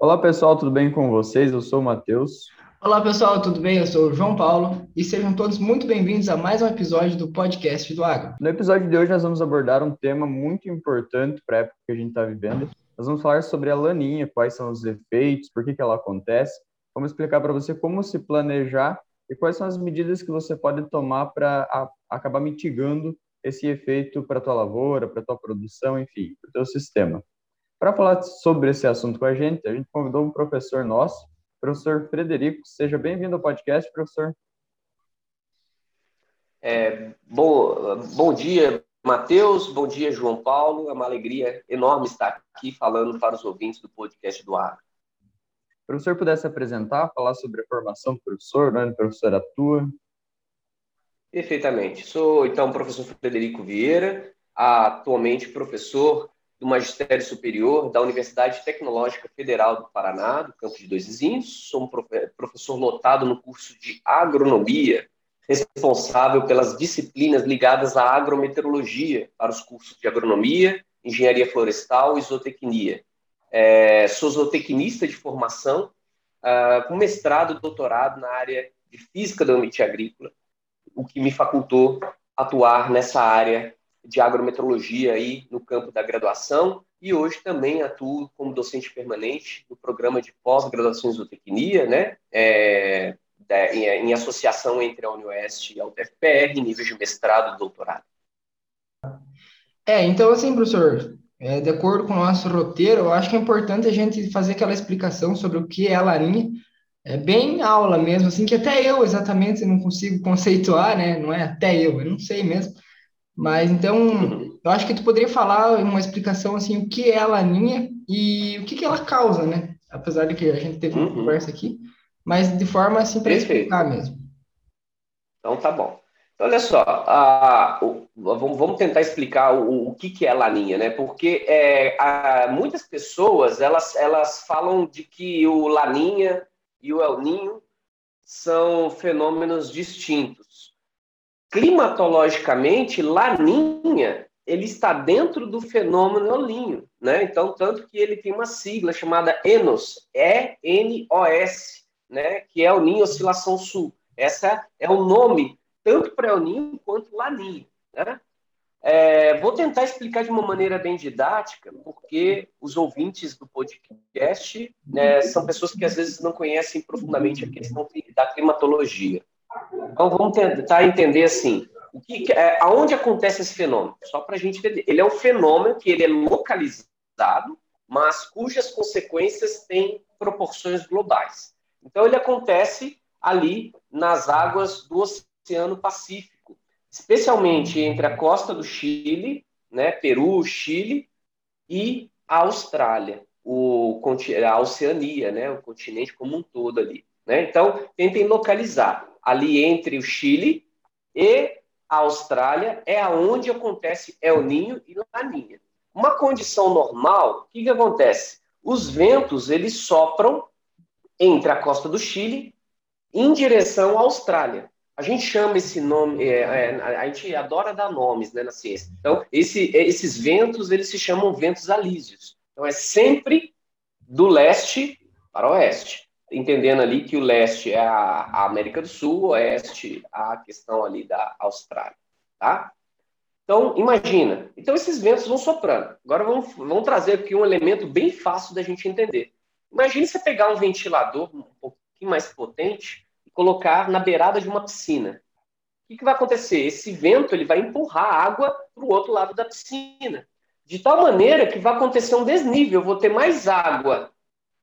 Olá pessoal, tudo bem com vocês? Eu sou o Matheus. Olá pessoal, tudo bem? Eu sou o João Paulo e sejam todos muito bem-vindos a mais um episódio do podcast do Agro. No episódio de hoje nós vamos abordar um tema muito importante para a época que a gente está vivendo. Nós vamos falar sobre a laninha, quais são os efeitos, por que, que ela acontece. Vamos explicar para você como se planejar e quais são as medidas que você pode tomar para acabar mitigando esse efeito para a tua lavoura, para a tua produção, enfim, para o teu sistema. Para falar sobre esse assunto com a gente, a gente convidou um professor nosso, professor Frederico. Seja bem-vindo ao podcast, professor. É, bom, bom dia, Matheus. Bom dia, João Paulo. É uma alegria enorme estar aqui falando para os ouvintes do podcast do Ar. O professor pudesse apresentar, falar sobre a formação do professor, onde o professor atua? Perfeitamente. Sou, então, o professor Frederico Vieira, atualmente professor do Magistério Superior da Universidade Tecnológica Federal do Paraná, do Campo de Dois Vizinhos. Sou um professor lotado no curso de agronomia, responsável pelas disciplinas ligadas à agrometeorologia para os cursos de agronomia, engenharia florestal e zootecnia. É, sou zootecnista de formação, uh, com mestrado e doutorado na área de física do ambiente agrícola, o que me facultou atuar nessa área de agrometeorologia aí no campo da graduação e hoje também atuo como docente permanente no programa de pós-graduação em zootecnia, né? É, em, em, associação entre a UniOeste e a UTFPR, nível de mestrado e doutorado. É, então assim, professor, é, de acordo com o nosso roteiro, eu acho que é importante a gente fazer aquela explicação sobre o que é a larinha, é bem aula mesmo, assim, que até eu exatamente não consigo conceituar, né? Não é até eu, eu não sei mesmo. Mas então, eu acho que tu poderia falar uma explicação assim, o que é a laninha e o que, que ela causa, né? Apesar de que a gente teve uma uhum. conversa aqui, mas de forma assim para explicar mesmo. Então tá bom. Então, olha só, a, o, vamos, vamos, tentar explicar o, o, que, que é laninha, né? Porque é, a, muitas pessoas elas, elas falam de que o laninha e o El Ninho são fenômenos distintos climatologicamente, Laninha ele está dentro do fenômeno Ninho, né? Então, tanto que ele tem uma sigla chamada ENOS, E-N-O-S, né? Que é o Ninho Oscilação Sul. Essa é o nome tanto para El Ninho quanto Laninho, né? É, vou tentar explicar de uma maneira bem didática, porque os ouvintes do podcast né, são pessoas que às vezes não conhecem profundamente a questão da climatologia. Então vamos tentar entender assim, o que, é, aonde acontece esse fenômeno? Só para a gente entender. Ele é um fenômeno que ele é localizado, mas cujas consequências têm proporções globais. Então ele acontece ali nas águas do Oceano Pacífico, especialmente entre a costa do Chile, né, Peru, Chile e a Austrália, o, a Oceania, né, o continente como um todo ali. Né? Então, tentem localizar ali entre o Chile e a Austrália, é aonde acontece El Ninho e Laninha. Uma condição normal, o que, que acontece? Os ventos eles sopram entre a costa do Chile em direção à Austrália. A gente chama esse nome, é, é, a gente adora dar nomes né, na ciência. Então, esse, esses ventos eles se chamam ventos alísios. Então, é sempre do leste para o oeste entendendo ali que o leste é a, América do Sul, o oeste a questão ali da Austrália, tá? Então, imagina. Então, esses ventos vão soprando. Agora, vamos, vamos trazer aqui um elemento bem fácil da gente entender. Imagine você pegar um ventilador um pouquinho mais potente e colocar na beirada de uma piscina. O que, que vai acontecer? Esse vento ele vai empurrar a água para o outro lado da piscina. De tal maneira que vai acontecer um desnível. Eu vou ter mais água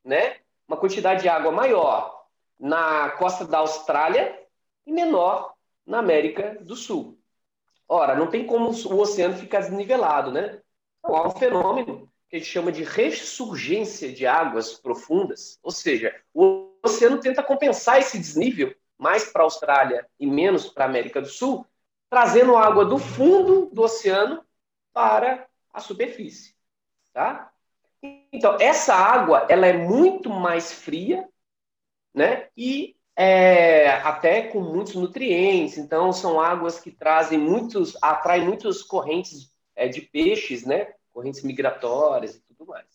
né, uma quantidade de água maior na costa da Austrália e menor na América do Sul. Ora, não tem como o oceano ficar desnivelado, né? Então, há um fenômeno que a gente chama de ressurgência de águas profundas, ou seja, o oceano tenta compensar esse desnível mais para a Austrália e menos para a América do Sul, trazendo água do fundo do oceano para a superfície, tá? Então, essa água, ela é muito mais fria, né? E é, até com muitos nutrientes. Então, são águas que trazem muitos, atraem muitas correntes é, de peixes, né? Correntes migratórias e tudo mais.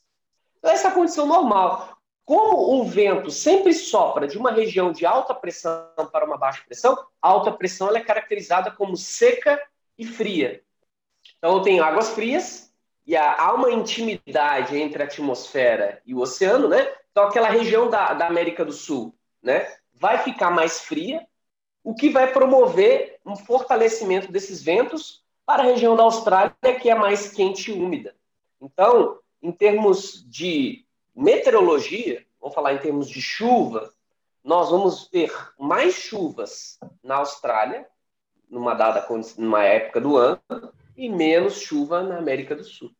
Então, essa é a condição normal. como o vento sempre sopra de uma região de alta pressão para uma baixa pressão, a alta pressão ela é caracterizada como seca e fria. Então, eu tenho águas frias e há uma intimidade entre a atmosfera e o oceano, né? Então, aquela região da, da América do Sul, né? Vai ficar mais fria, o que vai promover um fortalecimento desses ventos para a região da Austrália, que é mais quente e úmida. Então, em termos de meteorologia, vamos falar em termos de chuva, nós vamos ter mais chuvas na Austrália, numa dada numa época do ano, e menos chuva na América do Sul.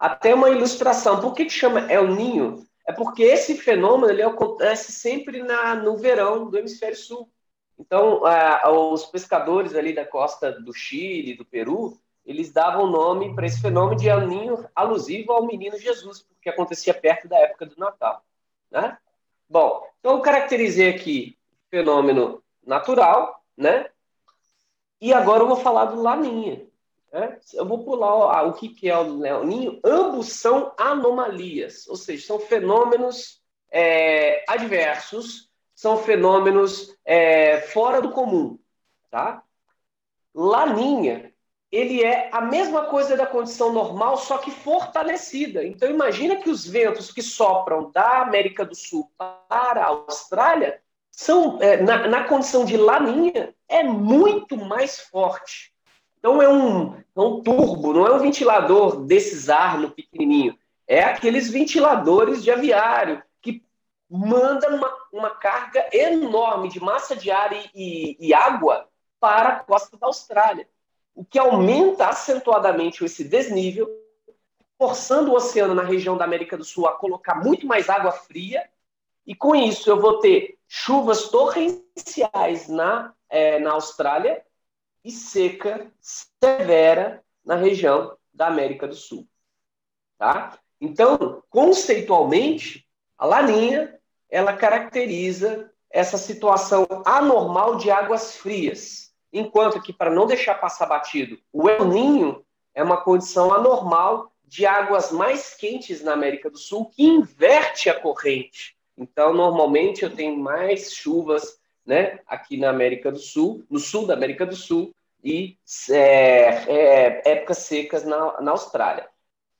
Até uma ilustração. Por que, que chama El Ninho? É porque esse fenômeno ele acontece sempre na, no verão do hemisfério sul. Então, os pescadores ali da costa do Chile, do Peru, eles davam nome para esse fenômeno de El Ninho alusivo ao menino Jesus, porque acontecia perto da época do Natal. Né? Bom, então eu caracterizei aqui fenômeno natural, né? E agora eu vou falar do Laninha. Né? Eu vou pular o, que, que é o Laninho. Ambos são anomalias, ou seja, são fenômenos é, adversos, são fenômenos é, fora do comum. Tá? Laninha ele é a mesma coisa da condição normal, só que fortalecida. Então, imagina que os ventos que sopram da América do Sul para a Austrália são, é, na, na, condição de laninha, é muito mais forte. Então, é um, é um turbo, não é um ventilador desses ar no pequenininho. É aqueles ventiladores de aviário que manda uma, uma carga enorme de massa de ar e, e, e água para a costa da Austrália o que aumenta acentuadamente esse desnível, forçando o oceano na região da América do Sul a colocar muito mais água fria, e com isso eu vou ter chuvas torrenciais na, é, na Austrália e seca severa na região da América do Sul. Tá? Então, conceitualmente, a laninha ela caracteriza essa situação anormal de águas frias Enquanto que, para não deixar passar batido, o El Ninho é uma condição anormal de águas mais quentes na América do Sul que inverte a corrente. Então, normalmente, eu tenho mais chuvas né, aqui na América do Sul, no sul da América do Sul, e é, é, épocas secas na, na Austrália.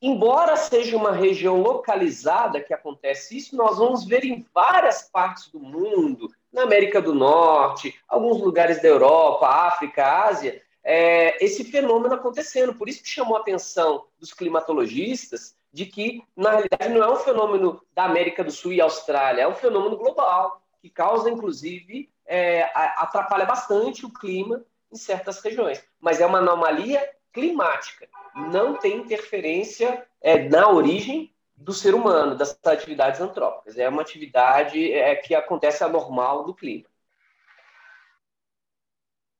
Embora seja uma região localizada que acontece isso, nós vamos ver em várias partes do mundo, na América do Norte, alguns lugares da Europa, África, Ásia, é, esse fenômeno acontecendo. Por isso que chamou a atenção dos climatologistas de que, na realidade, não é um fenômeno da América do Sul e Austrália, é um fenômeno global, que causa, inclusive, é, atrapalha bastante o clima em certas regiões. Mas é uma anomalia climática. Não tem interferência é, na origem do ser humano, das atividades antrópicas. É uma atividade é, que acontece anormal do clima.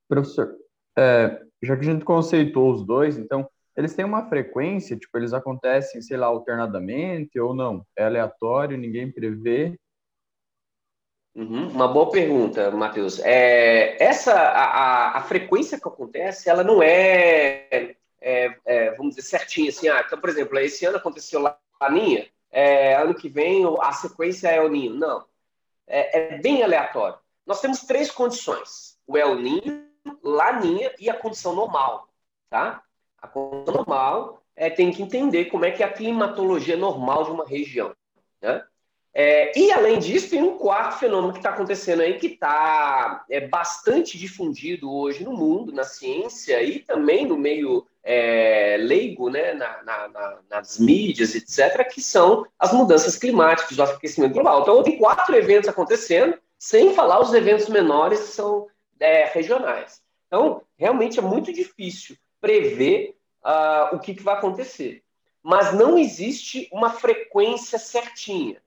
Professor, é, já que a gente conceitou os dois, então, eles têm uma frequência, tipo, eles acontecem, sei lá, alternadamente ou não? É aleatório, ninguém prevê? Uhum, uma boa pergunta, Matheus. É, essa, a, a, frequência que acontece, ela não é, é, é, vamos dizer, certinha, assim, ah, então, por exemplo, esse ano aconteceu lá Laninha, é, ano que vem a sequência é El Ninho. Não. É, é, bem aleatório. Nós temos três condições: o El Ninho, Laninha e a condição normal. Tá? A condição normal é, tem que entender como é que é a climatologia normal de uma região. Né? É, e, além disso, tem um quarto fenômeno que está acontecendo aí, que está é, bastante difundido hoje no mundo, na ciência e também no meio é, leigo, né, na, na, na, nas mídias, etc., que são as mudanças climáticas, o aquecimento global. Então, tem quatro eventos acontecendo, sem falar os eventos menores que são é, regionais. Então, realmente é muito difícil prever uh, o que, que vai acontecer. Mas não existe uma frequência certinha.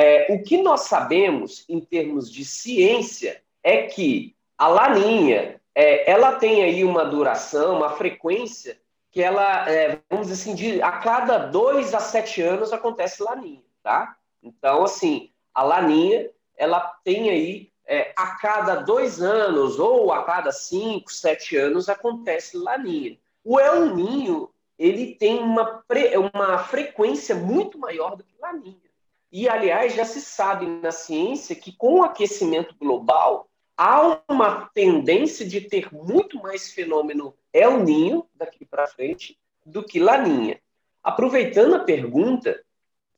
É, o que nós sabemos em termos de ciência é que a laninha é, ela tem aí uma duração, uma frequência que ela, é, vamos dizer assim, de, a cada dois a sete anos acontece laninha, tá? Então, assim, a laninha ela tem aí é, a cada dois anos ou a cada cinco, sete anos acontece laninha. O El Ninho ele tem uma, uma frequência muito maior do que laninha. E, aliás, já se sabe na ciência que com o aquecimento global há uma tendência de ter muito mais fenômeno El Ninho daqui para frente do que Laninha. Aproveitando a pergunta,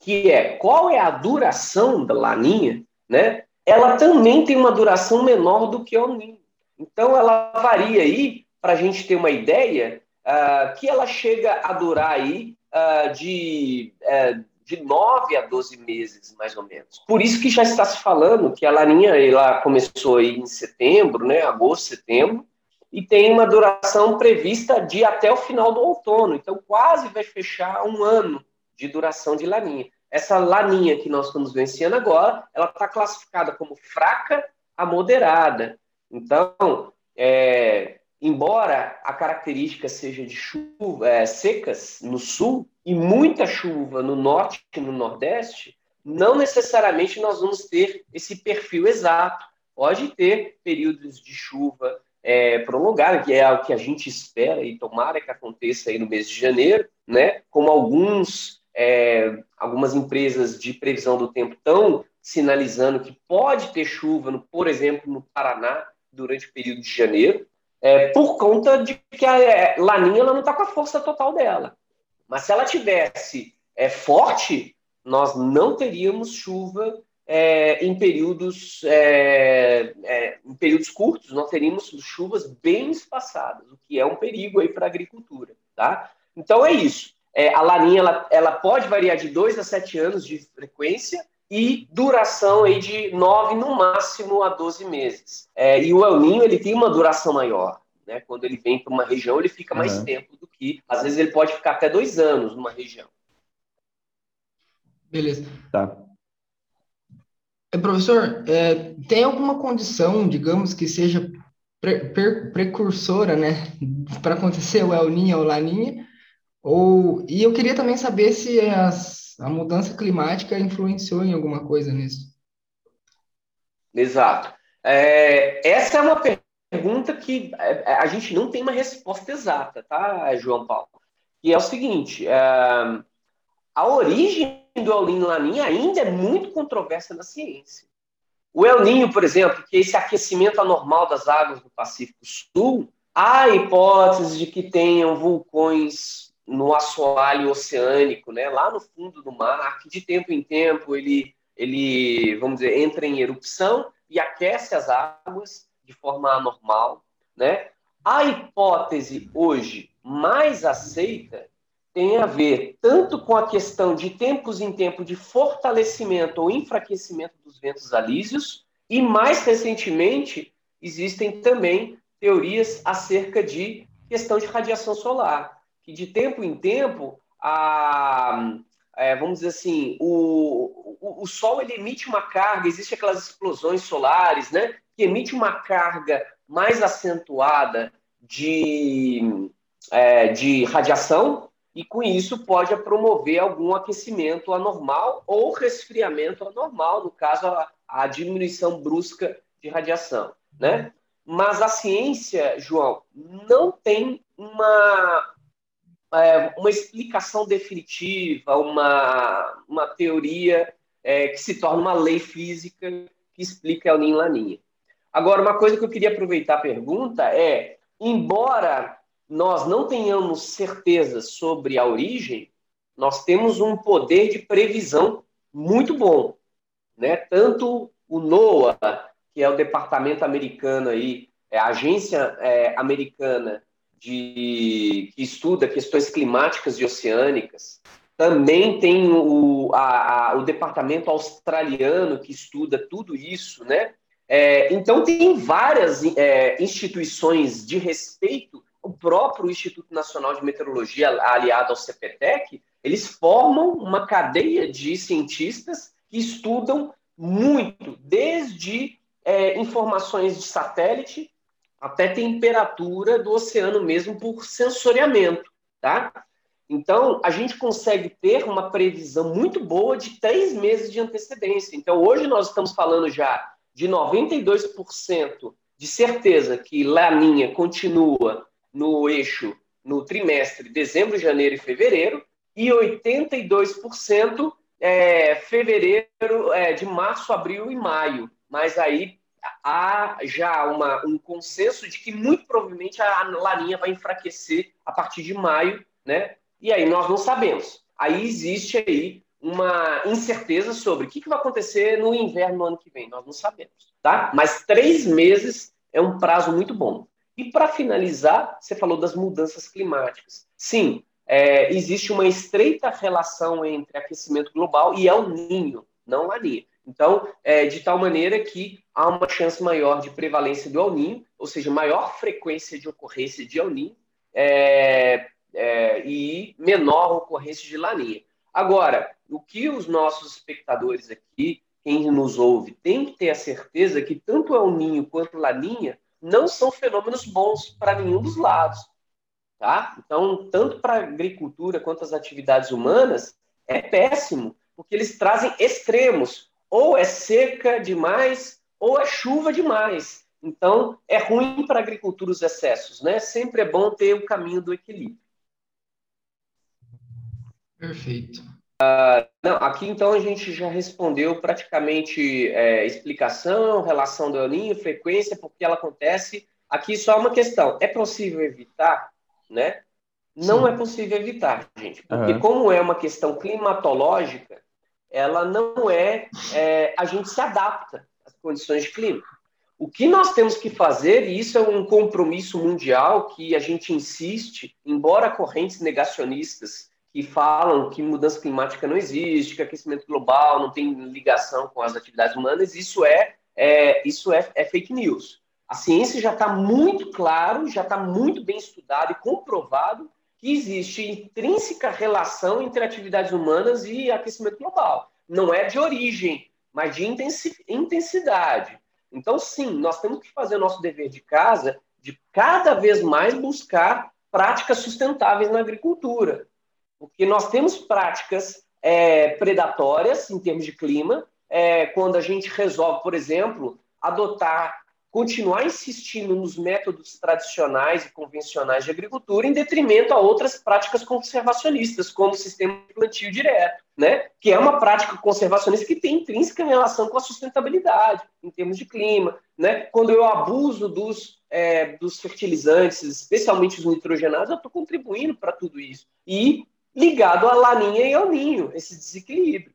que é qual é a duração da Laninha, né? Ela também tem uma duração menor do que o Ninho. Então, ela varia aí, para a gente ter uma ideia, uh, que ela chega a durar aí uh, de, uh, de 9 a 12 meses, mais ou menos. Por isso que já está se falando que a laninha ela começou aí em setembro, né, agosto, setembro, e tem uma duração prevista de até o final do outono. Então, quase vai fechar um ano de duração de laninha. Essa laninha que nós estamos vencendo agora, ela está classificada como fraca a moderada. Então, é, embora a característica seja de chuva é, secas no sul e muita chuva no norte e no nordeste, não necessariamente nós vamos ter esse perfil exato. Pode ter períodos de chuva é, prolongada, que é o que a gente espera e tomara que aconteça aí no mês de janeiro, né? Como alguns é, algumas empresas de previsão do tempo estão sinalizando que pode ter chuva, no, por exemplo, no Paraná durante o período de janeiro, é, por conta de que a é, Laninha ela não está com a força total dela. Mas se ela tivesse é, forte, nós não teríamos chuva é, em períodos é, é, em períodos curtos, nós teríamos chuvas bem espaçadas, o que é um perigo aí para a agricultura, tá? Então é isso. É, a laninha ela, ela pode variar de 2 a 7 anos de frequência, e duração aí de 9 no máximo a 12 meses. É, e o El Ninho ele tem uma duração maior. Né? Quando ele vem para uma região, ele fica mais uhum. tempo do que. Às vezes ele pode ficar até dois anos numa região. Beleza. Tá. É, professor, é, tem alguma condição, digamos, que seja pre precursora, né, para acontecer o El Ninho ou Laninha? Ou e eu queria também saber se as a mudança climática influenciou em alguma coisa nisso? Exato. É, essa é uma pergunta que é, a gente não tem uma resposta exata, tá, João Paulo? E é o seguinte: é, a origem do El Niño Laninha ainda é muito controversa na ciência. O El Niño, por exemplo, que é esse aquecimento anormal das águas do Pacífico Sul, há hipótese de que tenham vulcões no assoalho oceânico, né, lá no fundo do mar, que de tempo em tempo ele, ele, vamos dizer, entra em erupção e aquece as águas de forma anormal, né? A hipótese hoje mais aceita tem a ver tanto com a questão de tempos em tempo de fortalecimento ou enfraquecimento dos ventos alísios, e mais recentemente existem também teorias acerca de questão de radiação solar que de tempo em tempo a, é, vamos dizer assim, o, o, o, Sol ele emite uma carga, existe aquelas explosões solares, né, que emite uma carga mais acentuada de, é, de radiação e com isso pode promover algum aquecimento anormal ou resfriamento anormal, no caso a, a diminuição brusca de radiação, né? Mas a ciência, João, não tem uma, é, uma explicação definitiva, uma, uma teoria é, que se torna uma lei física que explica El Ninho Laninha. Agora, uma coisa que eu queria aproveitar a pergunta é, embora nós não tenhamos certeza sobre a origem, nós temos um poder de previsão muito bom, né? Tanto o NOAA, que é o departamento americano aí, é a agência é, americana de, que estuda questões climáticas e oceânicas. Também tem o, a, a, o departamento australiano que estuda tudo isso, né? É, então, tem várias é, instituições de respeito. O próprio Instituto Nacional de Meteorologia, aliado ao CPTEC, eles formam uma cadeia de cientistas que estudam muito, desde é, informações de satélite até temperatura do oceano mesmo por sensoriamento, tá? Então, a gente consegue ter uma previsão muito boa de três meses de antecedência. Então, hoje nós estamos falando já de 92% de certeza que Laninha continua no eixo no trimestre dezembro, janeiro e fevereiro, e 82% é, fevereiro, é, de março, abril e maio. Mas aí há já uma, um consenso de que muito provavelmente a laninha vai enfraquecer a partir de maio, né? E aí nós não sabemos. Aí existe aí uma incerteza sobre o que, que vai acontecer no inverno no ano que vem. Nós não sabemos, tá? Mas três meses é um prazo muito bom. E para finalizar, você falou das mudanças climáticas. Sim, é, existe uma estreita relação entre aquecimento global e El Ninho, não Laninha. Então, é, de tal maneira que há uma chance maior de prevalência do El Ninho, ou seja, maior frequência de ocorrência de El Ninho é, é, e menor ocorrência de Laninha. Agora, o que os nossos espectadores aqui, quem nos ouve, tem que ter a certeza que tanto El Ninho quanto Laninha não são fenômenos bons para nenhum dos lados. Tá? Então, tanto para a agricultura quanto as atividades humanas, é péssimo, porque eles trazem extremos ou é seca demais, ou é chuva demais. Então, é ruim para a agricultura os excessos, né? Sempre é bom ter o caminho do equilíbrio. Perfeito. Uh, não, aqui então a gente já respondeu praticamente é, explicação, relação do El frequência, porque ela acontece. Aqui só uma questão: é possível evitar, né? Não Sim. é possível evitar, gente, porque uhum. como é uma questão climatológica, ela não é, é, a gente se adapta às condições de clima. O que nós temos que fazer, e isso é um compromisso mundial que a gente insiste, embora correntes negacionistas que falam que mudança climática não existe, que aquecimento global não tem ligação com as atividades humanas, isso é, é isso é, é fake news. A ciência já está muito claro, já está muito bem estudado e comprovado que existe intrínseca relação entre atividades humanas e aquecimento global. Não é de origem, mas de intensidade. Então, sim, nós temos que fazer nosso dever de casa de cada vez mais buscar práticas sustentáveis na agricultura. Porque nós temos práticas é, predatórias em termos de clima, é, quando a gente resolve, por exemplo, adotar continuar insistindo nos métodos tradicionais e convencionais de agricultura em detrimento a outras práticas conservacionistas, como o sistema de plantio direto, né? que é uma prática conservacionista que tem intrínseca relação com a sustentabilidade, em termos de clima. Né? Quando eu abuso dos, é, dos fertilizantes, especialmente os nitrogenados, eu estou contribuindo para tudo isso. E ligado à laninha e ao ninho, esse desequilíbrio.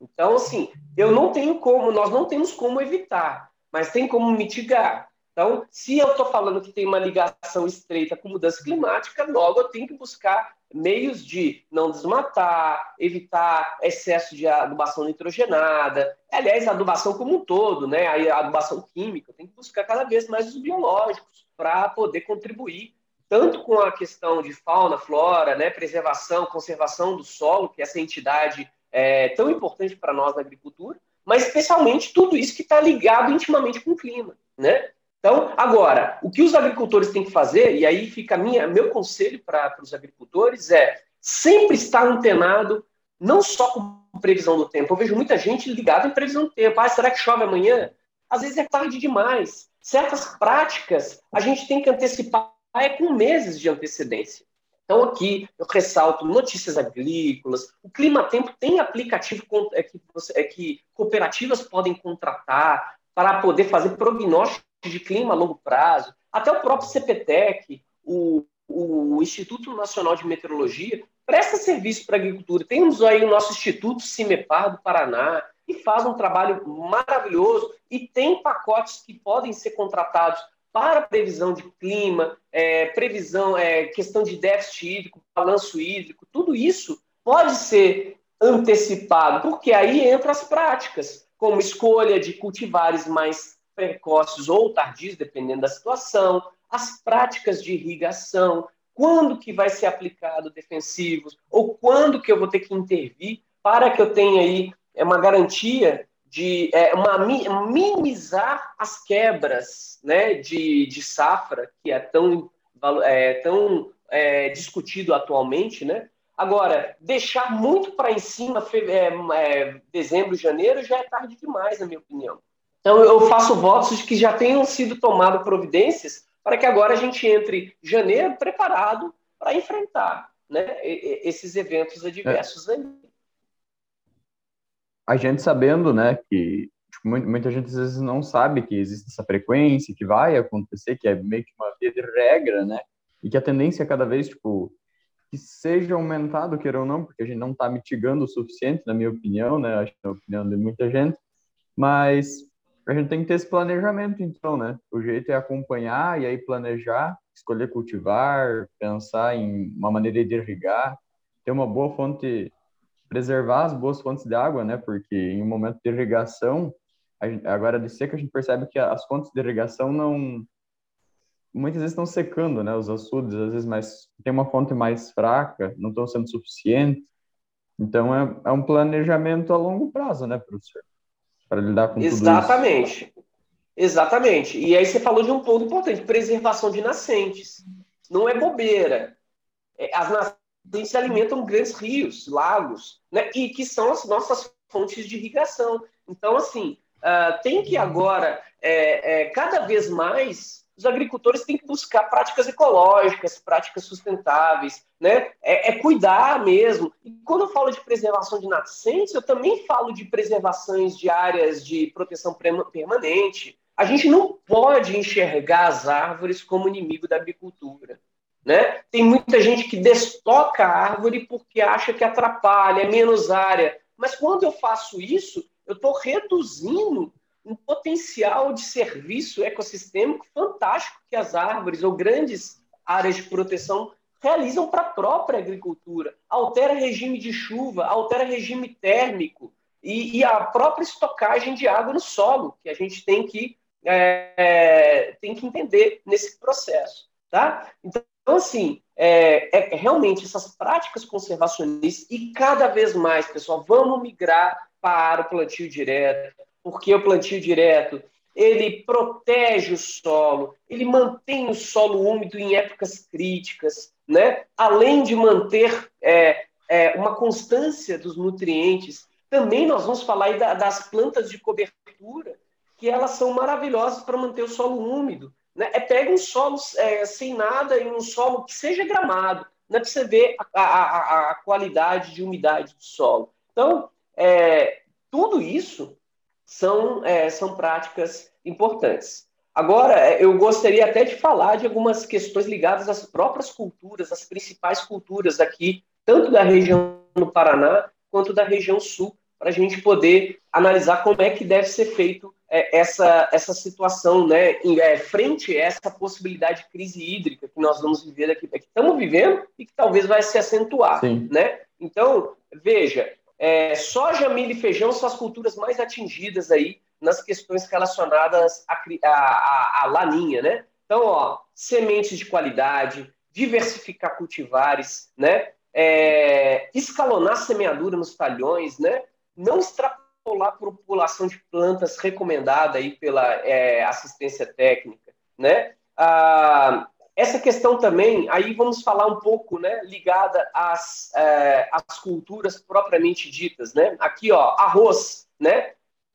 Então, assim, eu não tenho como, nós não temos como evitar mas tem como mitigar. Então, se eu estou falando que tem uma ligação estreita com mudança climática, logo eu tenho que buscar meios de não desmatar, evitar excesso de adubação nitrogenada, aliás, adubação como um todo, né? a adubação química, tem que buscar cada vez mais os biológicos para poder contribuir tanto com a questão de fauna, flora, né, preservação, conservação do solo, que é essa entidade é tão importante para nós na agricultura, mas especialmente tudo isso que está ligado intimamente com o clima, né? Então, agora, o que os agricultores têm que fazer, e aí fica minha, meu conselho para os agricultores, é sempre estar antenado, não só com previsão do tempo. Eu vejo muita gente ligada em previsão do tempo. Ah, será que chove amanhã? Às vezes é tarde demais. Certas práticas a gente tem que antecipar é com meses de antecedência. Então, aqui eu ressalto notícias agrícolas. O Clima Tempo tem aplicativo é que, você, é que cooperativas podem contratar para poder fazer prognóstico de clima a longo prazo. Até o próprio CPTEC, o, o Instituto Nacional de Meteorologia, presta serviço para a agricultura. Temos aí o nosso Instituto CIMEPAR do Paraná, que faz um trabalho maravilhoso e tem pacotes que podem ser contratados para previsão de clima, é, previsão, é, questão de déficit hídrico, balanço hídrico, tudo isso pode ser antecipado, porque aí entra as práticas, como escolha de cultivares mais precoces ou tardios, dependendo da situação, as práticas de irrigação, quando que vai ser aplicado defensivos, ou quando que eu vou ter que intervir para que eu tenha aí é uma garantia de é, uma, minimizar as quebras né, de, de safra, que é tão, é, tão é, discutido atualmente, né? Agora, deixar muito para em cima, é, é, dezembro, janeiro, já é tarde demais, na minha opinião. Então, eu faço votos de que já tenham sido tomadas providências para que agora a gente entre janeiro preparado para enfrentar né, esses eventos adversos é. aí. A gente sabendo, né, que tipo, muita gente às vezes não sabe que existe essa frequência, que vai acontecer, que é meio que uma via de regra, né, e que a tendência é cada vez, tipo, que seja aumentado, queira ou não, porque a gente não está mitigando o suficiente, na minha opinião, né, acho que é a opinião de muita gente, mas a gente tem que ter esse planejamento, então, né, o jeito é acompanhar e aí planejar, escolher cultivar, pensar em uma maneira de irrigar, ter uma boa fonte preservar as boas fontes de água, né? Porque em um momento de irrigação, gente, agora de seca, a gente percebe que as fontes de irrigação não muitas vezes estão secando, né? Os açudes, às vezes, mas tem uma fonte mais fraca, não estão sendo suficientes. Então é, é um planejamento a longo prazo, né, professor? Para lidar com Exatamente. tudo isso. Exatamente. E aí você falou de um ponto importante: preservação de nascentes. Não é bobeira. É, as se alimentam grandes rios, lagos, né? E que são as nossas fontes de irrigação. Então, assim, uh, tem que agora, é, é, cada vez mais, os agricultores têm que buscar práticas ecológicas, práticas sustentáveis, né? É, é, cuidar mesmo. E quando eu falo de preservação de nascentes, eu também falo de preservações de áreas de proteção permanente. A gente não pode enxergar as árvores como inimigo da agricultura. Né? Tem muita gente que destoca a árvore porque acha que atrapalha, é menos área. Mas quando eu faço isso, eu estou reduzindo um potencial de serviço ecossistêmico fantástico que as árvores ou grandes áreas de proteção realizam para a própria agricultura. Altera regime de chuva, altera regime térmico e, e, a própria estocagem de água no solo, que a gente tem que, é, tem que entender nesse processo. Tá? Então, então, assim, é, é, realmente essas práticas conservacionistas e cada vez mais, pessoal, vamos migrar para o plantio direto, porque o plantio direto ele protege o solo, ele mantém o solo úmido em épocas críticas, né? Além de manter é, é, uma constância dos nutrientes, também nós vamos falar da, das plantas de cobertura, que elas são maravilhosas para manter o solo úmido. Né? É pega um solo é, sem nada e um solo que seja gramado, né? para você ver a, a, a, qualidade de umidade do solo. Então, é, tudo isso são, é, são práticas importantes. Agora, é, eu gostaria até de falar de algumas questões ligadas às próprias culturas, às principais culturas aqui, tanto da região do Paraná quanto da região sul, para a gente poder analisar como é que deve ser feito essa, essa situação, né, em, é, frente a essa possibilidade de crise hídrica que nós vamos viver aqui, que estamos vivendo e que talvez vai se acentuar, Sim. né? Então, veja, é, soja, milho e feijão são as culturas mais atingidas aí nas questões relacionadas à, à, à laninha, né? Então, ó, sementes de qualidade, diversificar cultivares, né? É, escalonar semeadura nos talhões, né? Não extrapolar a população de plantas recomendada aí pela é, assistência técnica, né? Ah, essa questão também, aí vamos falar um pouco, né, ligada às, é, às culturas propriamente ditas, né? Aqui, ó, arroz, né?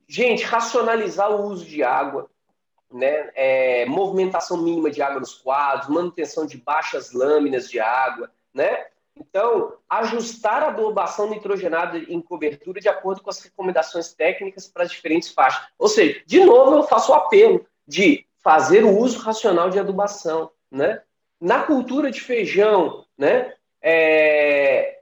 Gente, racionalizar o uso de água, né? É, movimentação mínima de água nos quadros, manutenção de baixas lâminas de água, né? Então, ajustar a adubação nitrogenada em cobertura de acordo com as recomendações técnicas para as diferentes faixas. Ou seja, de novo, eu faço o apelo de fazer o uso racional de adubação. Né? Na cultura de feijão, né? É,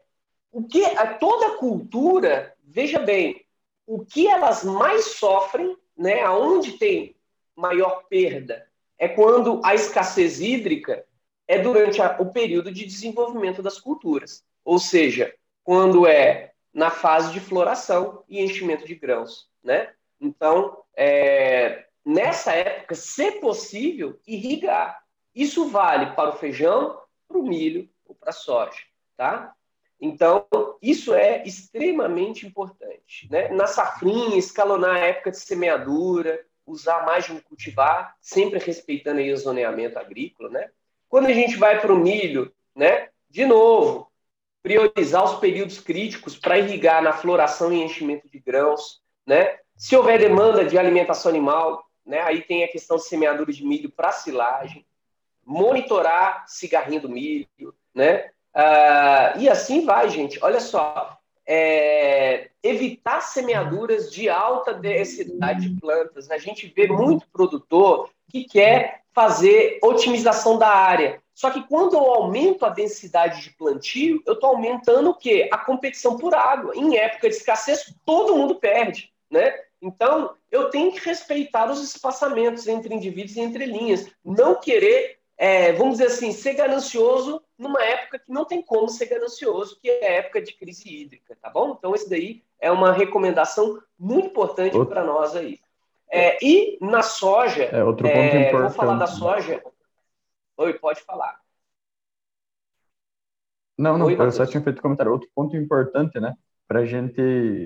o que toda cultura, veja bem, o que elas mais sofrem, né? Aonde tem maior perda é quando a escassez hídrica é durante a, o período de desenvolvimento das culturas, ou seja, quando é na fase de floração e enchimento de grãos, né? Então, é, nessa época, se possível, irrigar. Isso vale para o feijão, para o milho ou para a soja, tá? Então, isso é extremamente importante. Né? Na safrinha, escalonar a época de semeadura, usar mais de um cultivar, sempre respeitando aí o zoneamento agrícola, né? Quando a gente vai para o milho, né? De novo, priorizar os períodos críticos para irrigar na floração e enchimento de grãos, né? Se houver demanda de alimentação animal, né? Aí tem a questão de semeadura de milho para silagem, monitorar cigarrinho do milho, né? Ah, e assim vai, gente. Olha só, é, evitar semeaduras de alta densidade de plantas. A gente vê muito produtor que quer fazer otimização da área. Só que quando eu aumento a densidade de plantio, eu estou aumentando o quê? A competição por água. Em época de escassez, todo mundo perde, né? Então, eu tenho que respeitar os espaçamentos entre indivíduos e entre linhas. Não querer, é, vamos dizer assim, ser ganancioso numa época que não tem como ser ganancioso, que é a época de crise hídrica, tá bom? Então, esse daí é uma recomendação muito importante para nós aí. É, e na soja, é, outro ponto é, importante. vou falar da soja. Oi, pode falar. Não, não, Oi, eu só tinha feito comentário. Outro ponto importante, né, para a gente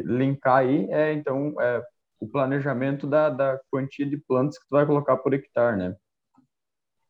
linkar aí é, então, é, o planejamento da, da quantia de plantas que tu vai colocar por hectare, né?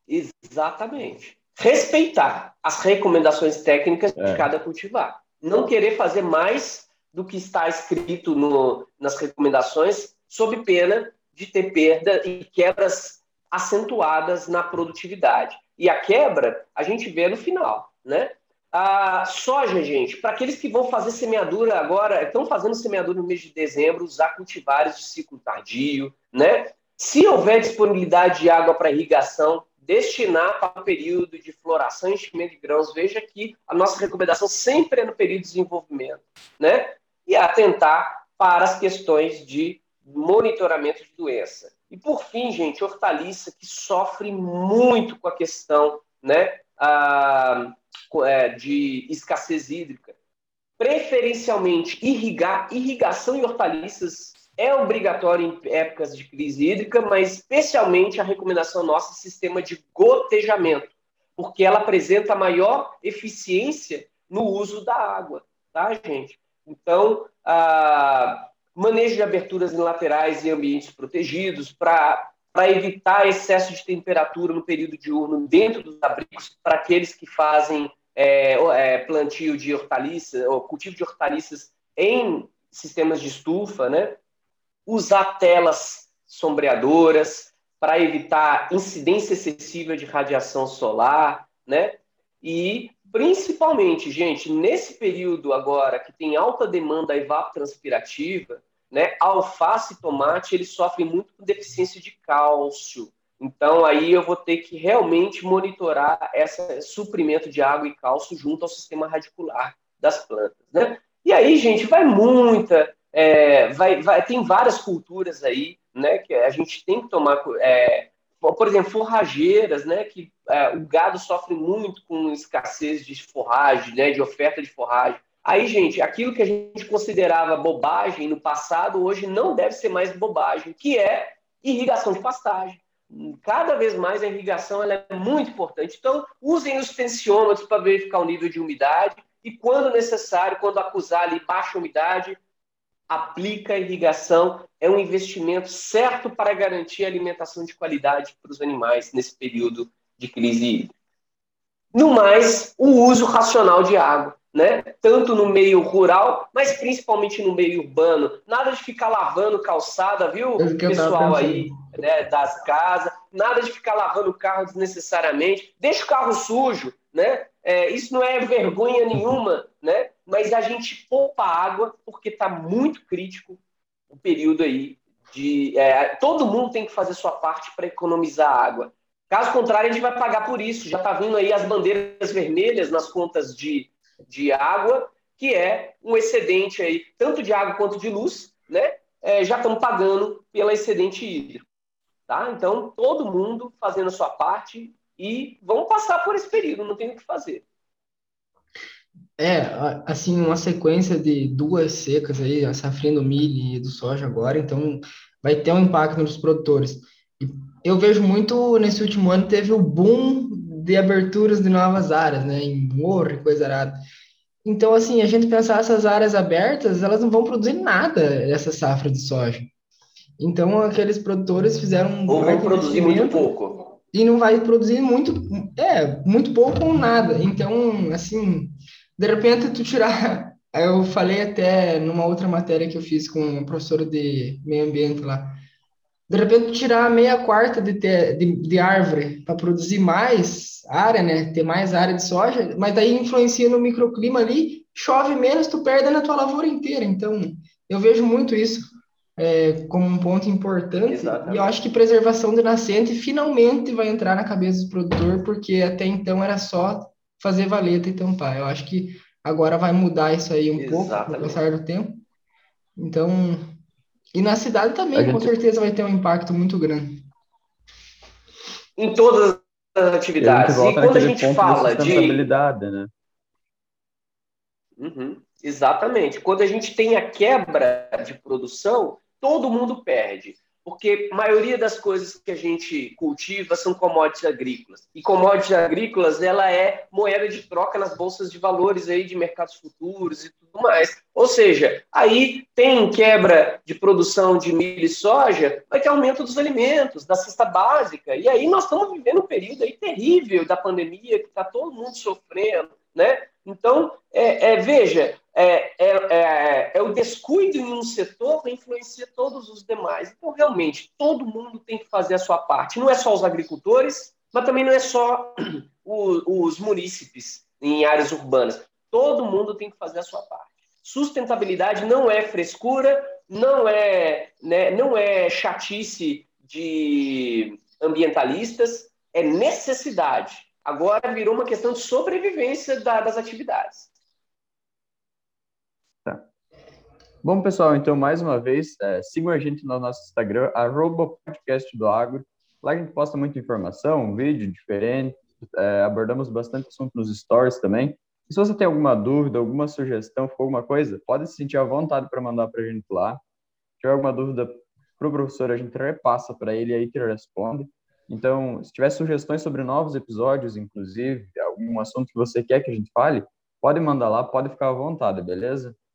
Exatamente. Respeitar as recomendações técnicas é. de cada cultivar. Não querer fazer mais do que está escrito no, nas recomendações, sob pena de ter perda e quebras acentuadas na produtividade. E a quebra a gente vê no final, né? A soja, gente, para aqueles que vão fazer semeadura agora, estão fazendo semeadura no mês de dezembro, usar cultivares de ciclo tardio, né? Se houver disponibilidade de água para irrigação, destinar para o período de floração e enchimento de grãos. Veja que a nossa recomendação sempre é no período de desenvolvimento, né? E atentar para as questões de monitoramento de doença. E por fim, gente, hortaliça que sofre muito com a questão, né? A, é, de escassez hídrica. Preferencialmente, irrigar, irrigação e hortaliças é obrigatório em épocas de crise hídrica, mas especialmente a recomendação nossa é sistema de gotejamento, porque ela apresenta maior eficiência no uso da água, tá, gente? Então, manejo de aberturas em laterais e ambientes protegidos para evitar excesso de temperatura no período diurno dentro dos abrigos, para aqueles que fazem é, é, plantio de hortaliças, ou cultivo de hortaliças em sistemas de estufa, né? Usar telas sombreadoras para evitar incidência excessiva de radiação solar, né? E principalmente, gente, nesse período agora que tem alta demanda evapotranspirativa, né? Alface e tomate, eles sofrem muito com deficiência de cálcio. Então, aí eu vou ter que realmente monitorar esse suprimento de água e cálcio junto ao sistema radicular das plantas, né? E aí, gente, vai muita, é, vai, vai, tem várias culturas aí, né, que a gente tem que tomar, é, por exemplo, forrageiras, né, que é, o gado sofre muito com escassez de forragem, né, de oferta de forragem. Aí, gente, aquilo que a gente considerava bobagem no passado, hoje não deve ser mais bobagem, que é irrigação de pastagem. Cada vez mais a irrigação é muito importante. Então, usem os tensiômetros para verificar o nível de umidade e, quando necessário, quando acusar ali baixa umidade, aplica a irrigação. É um investimento certo para garantir a alimentação de qualidade para os animais nesse período de crise hídrica. No mais, o uso racional de água né? Tanto no meio rural, mas principalmente no meio urbano. Nada de ficar lavando calçada, viu, pessoal aí, né, das casas. Nada de ficar lavando o carro desnecessariamente. Deixa o carro sujo, né? É, isso não é vergonha nenhuma, né? Mas a gente poupa água porque está muito crítico o período aí de é, todo mundo tem que fazer sua parte para economizar água. Caso contrário, a gente vai pagar por isso. Já está vindo aí as bandeiras vermelhas nas contas de de água, que é um excedente aí, tanto de água quanto de luz, né? É, já estamos pagando pela excedente hídrico. Tá? Então, todo mundo fazendo a sua parte e vamos passar por esse período, não tem o que fazer. É, assim, uma sequência de duas secas aí, a safrinha do milho e do soja agora, então vai ter um impacto nos produtores. E eu vejo muito, nesse último ano, teve o boom de aberturas de novas áreas, né, em morro e coisa arada. Então, assim, a gente pensar essas áreas abertas, elas não vão produzir nada essa safra de soja. Então, aqueles produtores fizeram um Ou produzir muito pouco. E não vai produzir muito, é, muito pouco ou nada. Então, assim, de repente tu tirar, eu falei até numa outra matéria que eu fiz com uma professora de meio ambiente lá, de repente tirar meia quarta de, de, de árvore para produzir mais área, né? Ter mais área de soja, mas daí influencia no microclima ali, chove menos, tu perde na tua lavoura inteira. Então, eu vejo muito isso é, como um ponto importante. Exatamente. E eu acho que preservação de nascente finalmente vai entrar na cabeça do produtor, porque até então era só fazer valeta e tampar. Eu acho que agora vai mudar isso aí um Exatamente. pouco com o passar do tempo. Então, e na cidade também, gente... com certeza vai ter um impacto muito grande. Em todas as atividades. E, e quando a gente fala de né? Uhum, exatamente. Quando a gente tem a quebra de produção, todo mundo perde. Porque a maioria das coisas que a gente cultiva são commodities agrícolas. E commodities agrícolas, ela é moeda de troca nas bolsas de valores aí de mercados futuros e tudo mais. Ou seja, aí tem quebra de produção de milho e soja, vai ter aumento dos alimentos, da cesta básica. E aí nós estamos vivendo um período aí terrível da pandemia, que está todo mundo sofrendo, né? Então, é, é, veja, é, é, é, é, o descuido em um setor que influencia todos os demais. Então, realmente, todo mundo tem que fazer a sua parte. Não é só os agricultores, mas também não é só os, os munícipes em áreas urbanas. Todo mundo tem que fazer a sua parte. Sustentabilidade não é frescura, não é, né, não é chatice de ambientalistas, é necessidade. Agora virou uma questão de sobrevivência da, das atividades. Tá. Bom, pessoal, então, mais uma vez, é, sigam a gente no nosso Instagram, arroba podcast do agro. Lá a gente posta muita informação, um vídeo diferente, é, abordamos bastante assunto nos stories também. E se você tem alguma dúvida, alguma sugestão, for alguma coisa, pode se sentir à vontade para mandar para a gente lá. Se tiver alguma dúvida para o professor, a gente repassa para ele e aí que ele responde. Então, se tiver sugestões sobre novos episódios, inclusive, algum assunto que você quer que a gente fale, pode mandar lá, pode ficar à vontade, beleza?